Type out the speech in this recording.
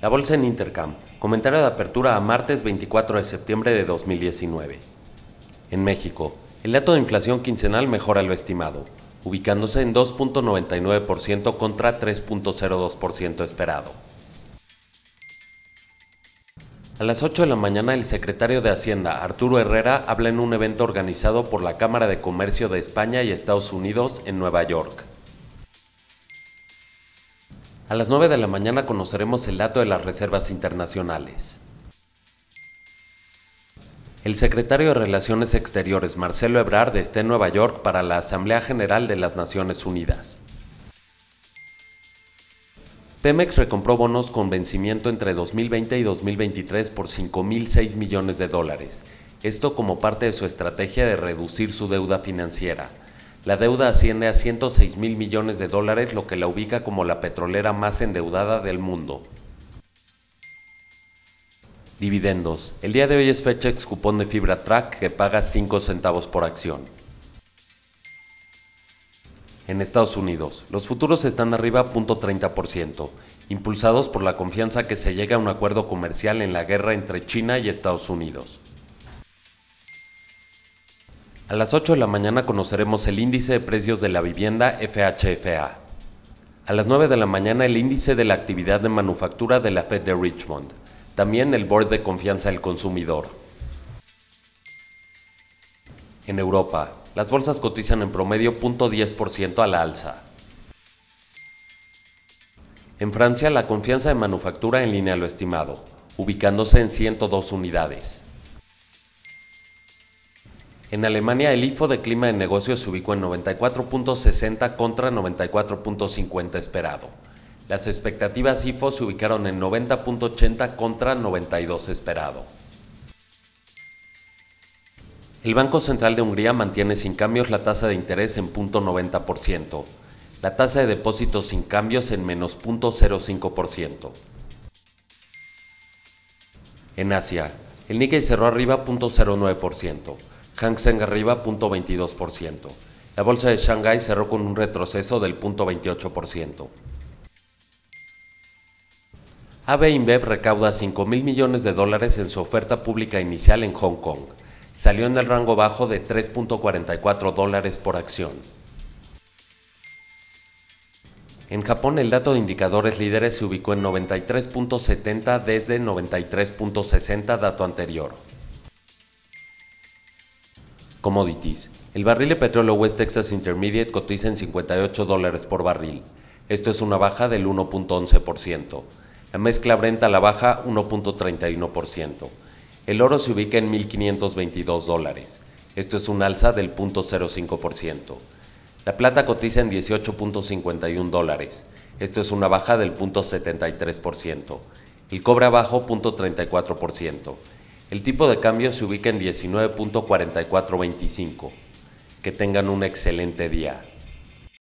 La bolsa en Intercam. Comentario de apertura a martes 24 de septiembre de 2019. En México, el dato de inflación quincenal mejora lo estimado, ubicándose en 2.99% contra 3.02% esperado. A las 8 de la mañana el secretario de Hacienda, Arturo Herrera, habla en un evento organizado por la Cámara de Comercio de España y Estados Unidos en Nueva York. A las 9 de la mañana conoceremos el dato de las reservas internacionales. El secretario de Relaciones Exteriores, Marcelo Ebrard, está en Nueva York para la Asamblea General de las Naciones Unidas. Pemex recompró bonos con vencimiento entre 2020 y 2023 por 5.006 millones de dólares, esto como parte de su estrategia de reducir su deuda financiera. La deuda asciende a 106 mil millones de dólares, lo que la ubica como la petrolera más endeudada del mundo. Dividendos. El día de hoy es fecha ex cupón de Fibra Track que paga 5 centavos por acción. En Estados Unidos, los futuros están arriba 0.30%, impulsados por la confianza que se llega a un acuerdo comercial en la guerra entre China y Estados Unidos. A las 8 de la mañana conoceremos el índice de precios de la vivienda FHFA. A las 9 de la mañana el índice de la actividad de manufactura de la Fed de Richmond. También el Board de Confianza del Consumidor. En Europa, las bolsas cotizan en promedio 0.10% a la alza. En Francia, la confianza de manufactura en línea lo estimado, ubicándose en 102 unidades. En Alemania, el IFO de clima de negocios se ubicó en 94.60 contra 94.50 esperado. Las expectativas IFO se ubicaron en 90.80 contra 92 esperado. El Banco Central de Hungría mantiene sin cambios la tasa de interés en 0.90%, la tasa de depósitos sin cambios en menos 0.05%. En Asia, el Nikkei cerró arriba 0.09%, Hang Seng arriba 0.22%. La bolsa de Shanghai cerró con un retroceso del 0.28%. AB InBev recauda 5 mil millones de dólares en su oferta pública inicial en Hong Kong. Salió en el rango bajo de 3.44 dólares por acción. En Japón el dato de indicadores líderes se ubicó en 93.70 desde 93.60 dato anterior. Commodities. El barril de petróleo West Texas Intermediate cotiza en 58 dólares por barril. Esto es una baja del 1.11%. La mezcla Brent a la baja 1.31%. El oro se ubica en 1.522 dólares. Esto es un alza del 0.05%. La plata cotiza en 18.51 dólares. Esto es una baja del 0.73%. El cobre abajo 0.34%. El tipo de cambio se ubica en 19.4425. Que tengan un excelente día.